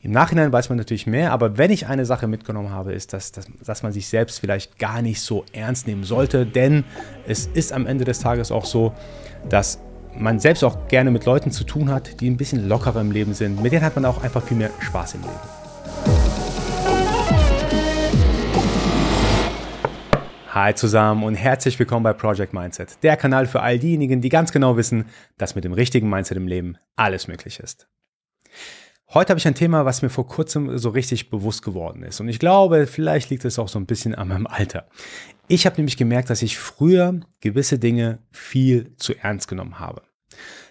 Im Nachhinein weiß man natürlich mehr, aber wenn ich eine Sache mitgenommen habe, ist, dass, dass, dass man sich selbst vielleicht gar nicht so ernst nehmen sollte, denn es ist am Ende des Tages auch so, dass man selbst auch gerne mit Leuten zu tun hat, die ein bisschen lockerer im Leben sind. Mit denen hat man auch einfach viel mehr Spaß im Leben. Hi zusammen und herzlich willkommen bei Project Mindset, der Kanal für all diejenigen, die ganz genau wissen, dass mit dem richtigen Mindset im Leben alles möglich ist. Heute habe ich ein Thema, was mir vor kurzem so richtig bewusst geworden ist. Und ich glaube, vielleicht liegt es auch so ein bisschen an meinem Alter. Ich habe nämlich gemerkt, dass ich früher gewisse Dinge viel zu ernst genommen habe.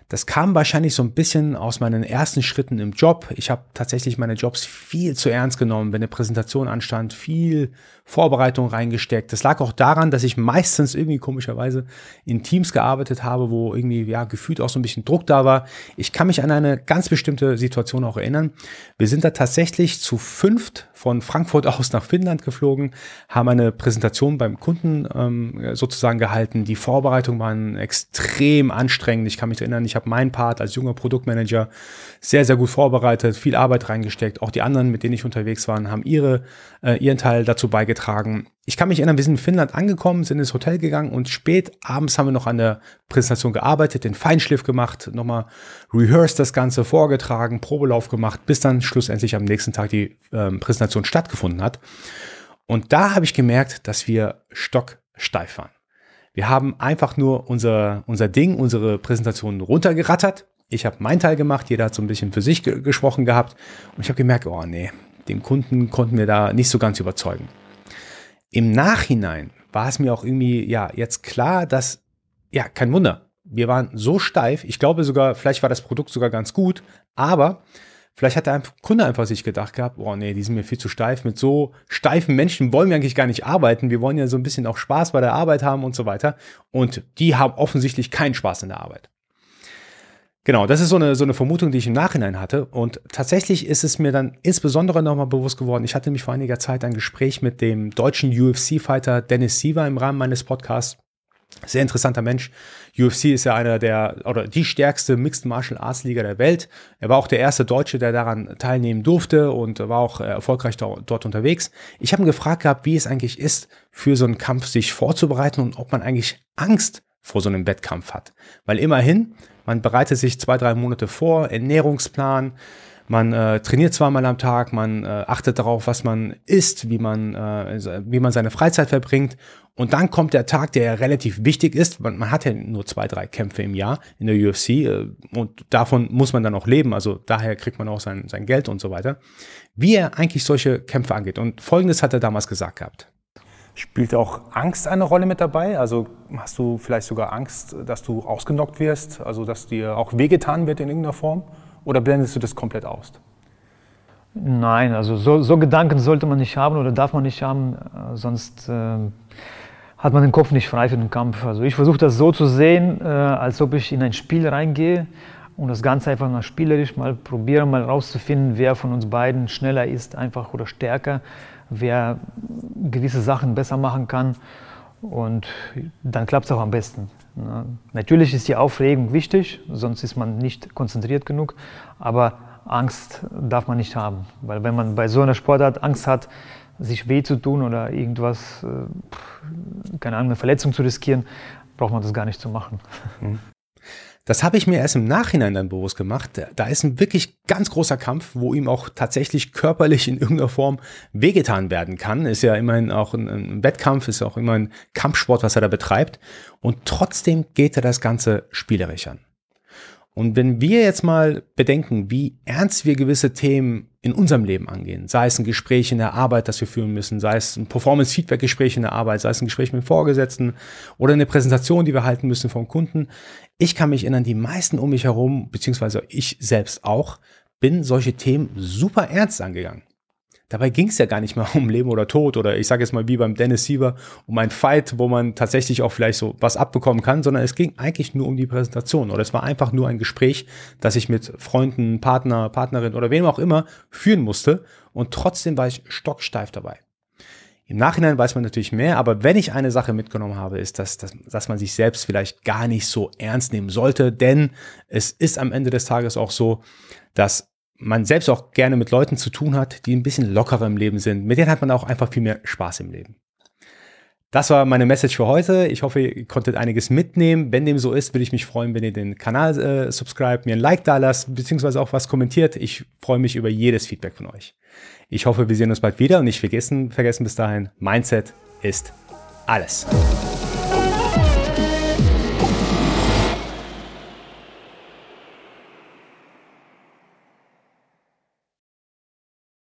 Das kam wahrscheinlich so ein bisschen aus meinen ersten Schritten im Job. Ich habe tatsächlich meine Jobs viel zu ernst genommen, wenn eine Präsentation anstand, viel Vorbereitung reingesteckt. Das lag auch daran, dass ich meistens irgendwie komischerweise in Teams gearbeitet habe, wo irgendwie ja gefühlt auch so ein bisschen Druck da war. Ich kann mich an eine ganz bestimmte Situation auch erinnern. Wir sind da tatsächlich zu fünft von Frankfurt aus nach Finnland geflogen, haben eine Präsentation beim Kunden ähm, sozusagen gehalten. Die Vorbereitungen waren extrem anstrengend. Ich kann mich erinnern, ich habe meinen Part als junger Produktmanager sehr, sehr gut vorbereitet, viel Arbeit reingesteckt. Auch die anderen, mit denen ich unterwegs war, haben ihre, äh, ihren Teil dazu beigetragen. Ich kann mich erinnern, wir sind in Finnland angekommen, sind ins Hotel gegangen und spät abends haben wir noch an der Präsentation gearbeitet, den Feinschliff gemacht, nochmal rehearsed das Ganze, vorgetragen, Probelauf gemacht, bis dann schlussendlich am nächsten Tag die ähm, Präsentation stattgefunden hat. Und da habe ich gemerkt, dass wir stocksteif waren. Wir haben einfach nur unser, unser Ding, unsere Präsentation runtergerattert. Ich habe meinen Teil gemacht, jeder hat so ein bisschen für sich ge gesprochen gehabt. Und ich habe gemerkt, oh nee, den Kunden konnten wir da nicht so ganz überzeugen. Im Nachhinein war es mir auch irgendwie, ja, jetzt klar, dass, ja, kein Wunder. Wir waren so steif. Ich glaube sogar, vielleicht war das Produkt sogar ganz gut, aber Vielleicht hat der Kunde einfach sich gedacht gehabt, oh nee, die sind mir viel zu steif. Mit so steifen Menschen wollen wir eigentlich gar nicht arbeiten. Wir wollen ja so ein bisschen auch Spaß bei der Arbeit haben und so weiter. Und die haben offensichtlich keinen Spaß in der Arbeit. Genau, das ist so eine, so eine Vermutung, die ich im Nachhinein hatte. Und tatsächlich ist es mir dann insbesondere nochmal bewusst geworden. Ich hatte nämlich vor einiger Zeit ein Gespräch mit dem deutschen UFC-Fighter Dennis Siever im Rahmen meines Podcasts. Sehr interessanter Mensch. UFC ist ja einer der oder die stärkste Mixed Martial Arts Liga der Welt. Er war auch der erste Deutsche, der daran teilnehmen durfte und war auch erfolgreich dort unterwegs. Ich habe ihn gefragt gehabt, wie es eigentlich ist, für so einen Kampf sich vorzubereiten und ob man eigentlich Angst vor so einem Wettkampf hat. Weil immerhin, man bereitet sich zwei, drei Monate vor, Ernährungsplan, man äh, trainiert zweimal am Tag, man äh, achtet darauf, was man isst, wie man, äh, wie man seine Freizeit verbringt. Und dann kommt der Tag, der relativ wichtig ist. Man, man hat ja nur zwei, drei Kämpfe im Jahr in der UFC äh, und davon muss man dann auch leben. Also daher kriegt man auch sein, sein Geld und so weiter. Wie er eigentlich solche Kämpfe angeht. Und folgendes hat er damals gesagt gehabt. Spielt auch Angst eine Rolle mit dabei? Also hast du vielleicht sogar Angst, dass du ausgenockt wirst, also dass dir auch wehgetan wird in irgendeiner Form? Oder blendest du das komplett aus? Nein, also so, so, Gedanken sollte man nicht haben oder darf man nicht haben, äh, sonst äh, hat man den Kopf nicht frei für den Kampf. Also ich versuche das so zu sehen, äh, als ob ich in ein Spiel reingehe und das Ganze einfach mal spielerisch mal probieren, mal rauszufinden, wer von uns beiden schneller ist, einfach oder stärker, wer gewisse Sachen besser machen kann und dann klappt es auch am besten. Natürlich ist die Aufregung wichtig, sonst ist man nicht konzentriert genug, aber Angst darf man nicht haben, weil wenn man bei so einer Sportart Angst hat, sich weh zu tun oder irgendwas, äh, keine Ahnung, eine Verletzung zu riskieren, braucht man das gar nicht zu machen. Das habe ich mir erst im Nachhinein dann bewusst gemacht. Da ist ein wirklich ganz großer Kampf, wo ihm auch tatsächlich körperlich in irgendeiner Form wehgetan werden kann. Ist ja immerhin auch ein, ein Wettkampf, ist auch immer ein Kampfsport, was er da betreibt. Und trotzdem geht er das Ganze spielerisch an. Und wenn wir jetzt mal bedenken, wie ernst wir gewisse Themen in unserem Leben angehen, sei es ein Gespräch in der Arbeit, das wir führen müssen, sei es ein Performance-Feedback-Gespräch in der Arbeit, sei es ein Gespräch mit dem Vorgesetzten oder eine Präsentation, die wir halten müssen vom Kunden. Ich kann mich erinnern, die meisten um mich herum, beziehungsweise ich selbst auch, bin solche Themen super ernst angegangen. Dabei ging es ja gar nicht mal um Leben oder Tod oder ich sage jetzt mal wie beim Dennis Siever um ein Fight, wo man tatsächlich auch vielleicht so was abbekommen kann, sondern es ging eigentlich nur um die Präsentation oder es war einfach nur ein Gespräch, das ich mit Freunden, Partner, Partnerin oder wem auch immer führen musste und trotzdem war ich stocksteif dabei. Im Nachhinein weiß man natürlich mehr, aber wenn ich eine Sache mitgenommen habe, ist, dass, dass, dass man sich selbst vielleicht gar nicht so ernst nehmen sollte, denn es ist am Ende des Tages auch so, dass man selbst auch gerne mit Leuten zu tun hat, die ein bisschen lockerer im Leben sind. Mit denen hat man auch einfach viel mehr Spaß im Leben. Das war meine Message für heute. Ich hoffe, ihr konntet einiges mitnehmen. Wenn dem so ist, würde ich mich freuen, wenn ihr den Kanal äh, subscribt, mir ein Like da lasst, beziehungsweise auch was kommentiert. Ich freue mich über jedes Feedback von euch. Ich hoffe, wir sehen uns bald wieder und nicht vergessen, vergessen bis dahin, Mindset ist alles.